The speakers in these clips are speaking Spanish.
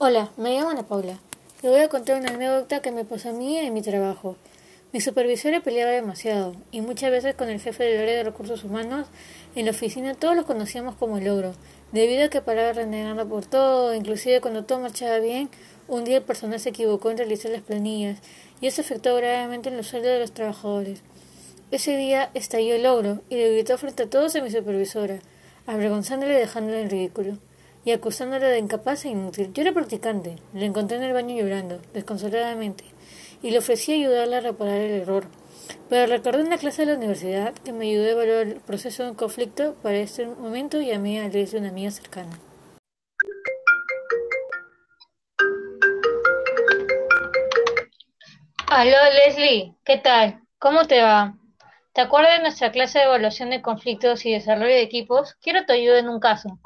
Hola, me llamo Ana Paula. Le voy a contar una anécdota que me pasó a mí en mi trabajo. Mi supervisora peleaba demasiado y muchas veces con el jefe del área de recursos humanos en la oficina todos los conocíamos como el logro, debido a que paraba renegando por todo, inclusive cuando todo marchaba bien, un día el personal se equivocó en realizar las planillas y eso afectó gravemente en los sueldos de los trabajadores. Ese día estalló el logro y le gritó frente a todos a mi supervisora, avergonzándole y dejándole en ridículo y acusándole de incapaz e inútil. Yo era practicante, le encontré en el baño llorando, desconsoladamente, y le ofrecí ayudarle a reparar el error. Pero recordé en la clase de la universidad que me ayudó a evaluar el proceso de un conflicto para este momento y a mí a de una amiga cercana. Aló Leslie, ¿qué tal? ¿Cómo te va? ¿Te acuerdas de nuestra clase de evaluación de conflictos y desarrollo de equipos? Quiero tu ayuda en un caso.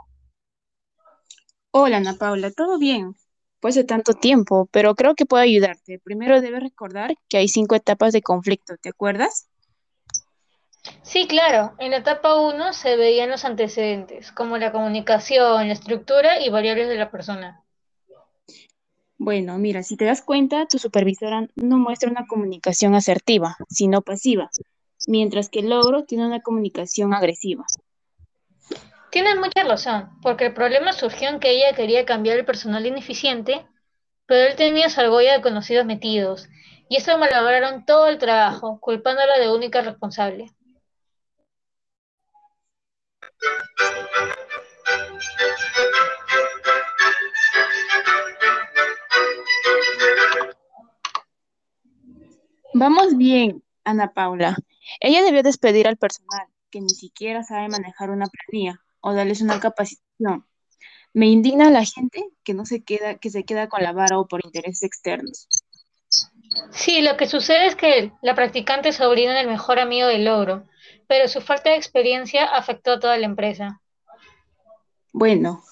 Hola Ana Paula, ¿todo bien? Pues de tanto tiempo, pero creo que puedo ayudarte. Primero debes recordar que hay cinco etapas de conflicto, ¿te acuerdas? Sí, claro. En la etapa 1 se veían los antecedentes, como la comunicación, la estructura y variables de la persona. Bueno, mira, si te das cuenta, tu supervisora no muestra una comunicación asertiva, sino pasiva, mientras que el logro tiene una comunicación agresiva. Tienes mucha razón, porque el problema surgió en que ella quería cambiar el personal ineficiente, pero él tenía su argolla de conocidos metidos, y eso malabraron todo el trabajo, culpándola de única responsable. Vamos bien, Ana Paula. Ella debió despedir al personal, que ni siquiera sabe manejar una planilla o darles una capacitación. Me indigna la gente que no se queda, que se queda con la vara o por intereses externos. Sí, lo que sucede es que la practicante es sobrina del mejor amigo del logro, pero su falta de experiencia afectó a toda la empresa. Bueno,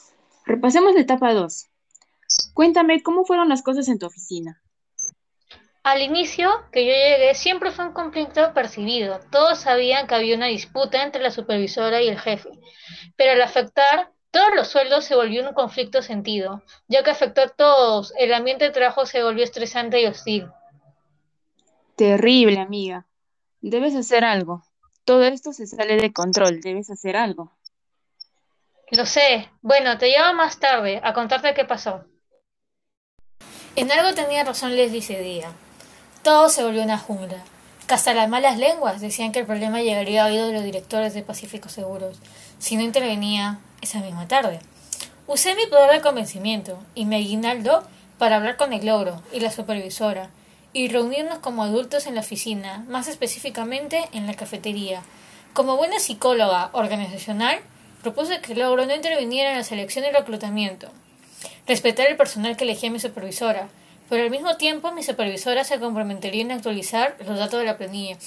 repasemos la etapa 2. Cuéntame cómo fueron las cosas en tu oficina. Al inicio que yo llegué siempre fue un conflicto percibido. Todos sabían que había una disputa entre la supervisora y el jefe, pero al afectar todos los sueldos se volvió un conflicto sentido, ya que afectó a todos. El ambiente de trabajo se volvió estresante y hostil. Terrible, amiga. Debes hacer algo. Todo esto se sale de control. Debes hacer algo. Lo sé. Bueno, te llamo más tarde a contarte qué pasó. En algo tenía razón Leslie ese día. Todo se volvió una jungla. Hasta las malas lenguas decían que el problema llegaría a oídos de los directores de Pacífico Seguros, si no intervenía esa misma tarde. Usé mi poder de convencimiento y me aguinaldo para hablar con el logro y la supervisora y reunirnos como adultos en la oficina, más específicamente en la cafetería. Como buena psicóloga organizacional, propuse que el logro no interviniera en la selección y reclutamiento, respetar el personal que elegía mi supervisora, pero al mismo tiempo mi supervisora se comprometería en actualizar los datos de la planilla,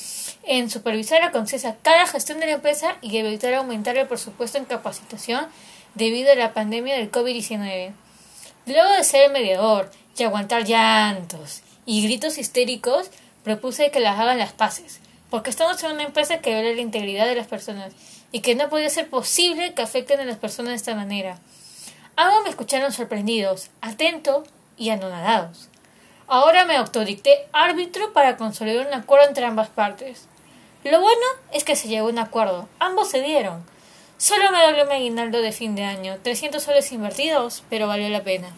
en supervisar a conciencia cada gestión de la empresa y evitar aumentar el presupuesto en capacitación debido a la pandemia del COVID-19. Luego de ser el mediador y aguantar llantos y gritos histéricos, propuse que las hagan las paces, porque estamos en una empresa que viola la integridad de las personas y que no puede ser posible que afecten a las personas de esta manera. Ambos me escucharon sorprendidos, atentos y anonadados. Ahora me autodicté árbitro para consolidar un acuerdo entre ambas partes. Lo bueno es que se llegó a un acuerdo. Ambos se dieron. Solo me dolió mi aguinaldo de fin de año. 300 soles invertidos, pero valió la pena.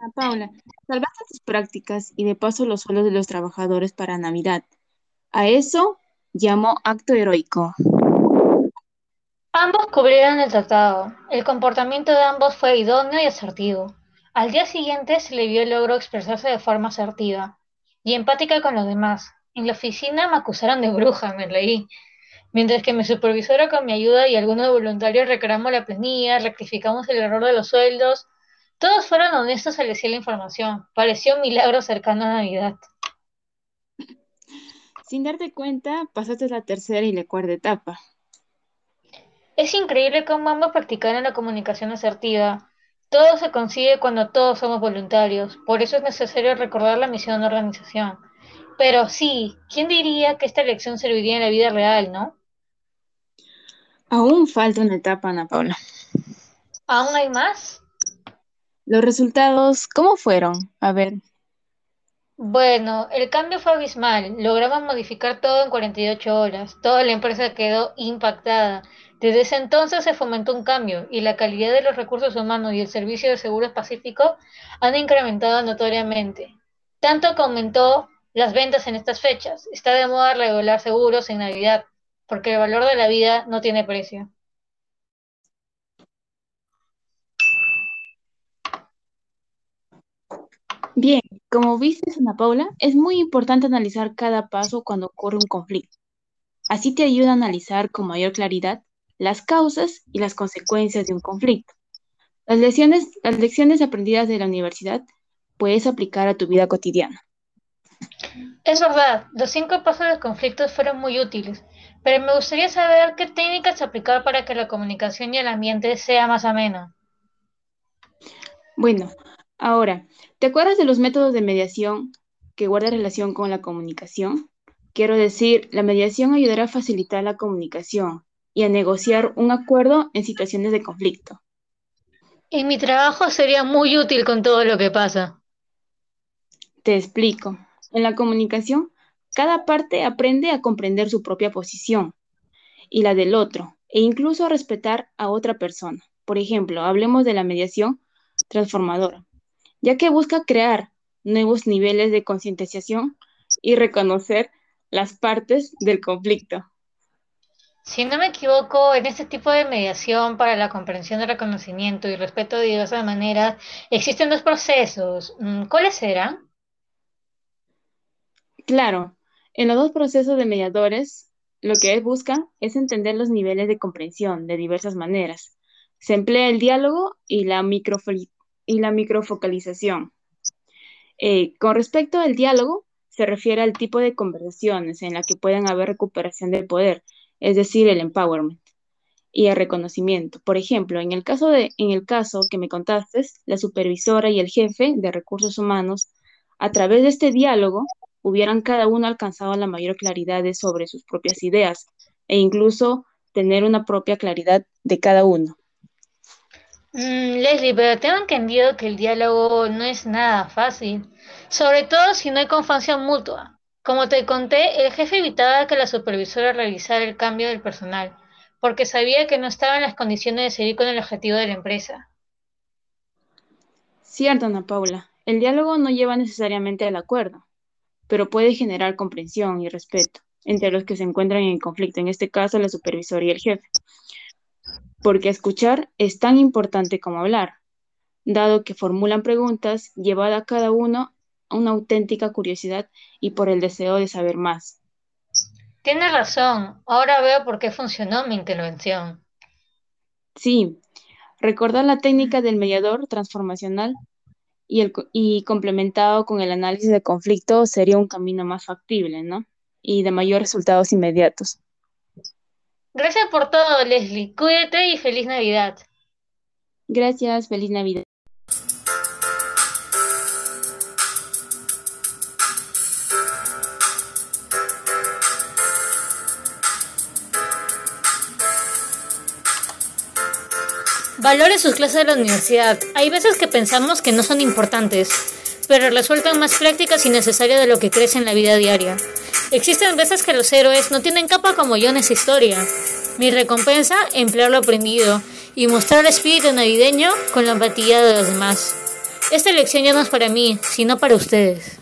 Ana Paula, prácticas y de paso los sueldos de los trabajadores para Navidad. A eso llamo acto heroico. Ambos cubrieron el tratado. El comportamiento de ambos fue idóneo y asertivo. Al día siguiente se le vio el logro expresarse de forma asertiva y empática con los demás. En la oficina me acusaron de bruja, me reí. Mientras que mi supervisora con mi ayuda y algunos voluntarios recreamos la planilla, rectificamos el error de los sueldos, todos fueron honestos al decir la información. Pareció un milagro cercano a Navidad. Sin darte cuenta, pasaste la tercera y la cuarta etapa. Es increíble cómo ambos practicaron la comunicación asertiva. Todo se consigue cuando todos somos voluntarios, por eso es necesario recordar la misión de organización. Pero sí, ¿quién diría que esta lección serviría en la vida real, no? Aún falta una etapa, Ana Paula. ¿Aún hay más? Los resultados, ¿cómo fueron? A ver. Bueno, el cambio fue abismal. Logramos modificar todo en 48 horas. Toda la empresa quedó impactada. Desde ese entonces se fomentó un cambio y la calidad de los recursos humanos y el servicio de seguros pacífico han incrementado notoriamente. Tanto que aumentó las ventas en estas fechas. Está de moda regular seguros en Navidad, porque el valor de la vida no tiene precio. Bien, como viste, Ana Paula, es muy importante analizar cada paso cuando ocurre un conflicto. Así te ayuda a analizar con mayor claridad las causas y las consecuencias de un conflicto. Las lecciones, las lecciones aprendidas de la universidad puedes aplicar a tu vida cotidiana. Es verdad, los cinco pasos de conflictos fueron muy útiles, pero me gustaría saber qué técnicas aplicar para que la comunicación y el ambiente sea más ameno. Bueno, ahora, ¿te acuerdas de los métodos de mediación que guardan relación con la comunicación? Quiero decir, la mediación ayudará a facilitar la comunicación y a negociar un acuerdo en situaciones de conflicto. En mi trabajo sería muy útil con todo lo que pasa. Te explico. En la comunicación, cada parte aprende a comprender su propia posición y la del otro, e incluso a respetar a otra persona. Por ejemplo, hablemos de la mediación transformadora, ya que busca crear nuevos niveles de concientización y reconocer las partes del conflicto. Si no me equivoco, en este tipo de mediación para la comprensión del reconocimiento y respeto de diversas maneras, existen dos procesos. Mm, ¿Cuáles serán? Claro, en los dos procesos de mediadores, lo que busca es entender los niveles de comprensión de diversas maneras. Se emplea el diálogo y la, y la microfocalización. Eh, con respecto al diálogo, se refiere al tipo de conversaciones en la que pueden haber recuperación del poder, es decir, el empowerment y el reconocimiento. Por ejemplo, en el caso, de, en el caso que me contaste, la supervisora y el jefe de recursos humanos, a través de este diálogo, hubieran cada uno alcanzado la mayor claridad sobre sus propias ideas e incluso tener una propia claridad de cada uno. Mm, Leslie, pero tengo entendido que el diálogo no es nada fácil, sobre todo si no hay confianza mutua. Como te conté, el jefe evitaba que la supervisora realizara el cambio del personal, porque sabía que no estaba en las condiciones de seguir con el objetivo de la empresa. Cierto, Ana Paula, el diálogo no lleva necesariamente al acuerdo, pero puede generar comprensión y respeto entre los que se encuentran en conflicto, en este caso la supervisora y el jefe. Porque escuchar es tan importante como hablar, dado que formulan preguntas llevada a cada uno a una auténtica curiosidad y por el deseo de saber más. Tienes razón, ahora veo por qué funcionó mi intervención. Sí, recordar la técnica del mediador transformacional y, el, y complementado con el análisis de conflicto sería un camino más factible, ¿no? Y de mayores resultados inmediatos. Gracias por todo, Leslie. Cuídate y feliz Navidad. Gracias, feliz Navidad. Valore sus clases de la universidad. Hay veces que pensamos que no son importantes, pero resultan más prácticas y necesarias de lo que crees en la vida diaria. Existen veces que los héroes no tienen capa como yo en esa historia. Mi recompensa, emplear lo aprendido y mostrar el espíritu navideño con la empatía de los demás. Esta lección ya no es para mí, sino para ustedes.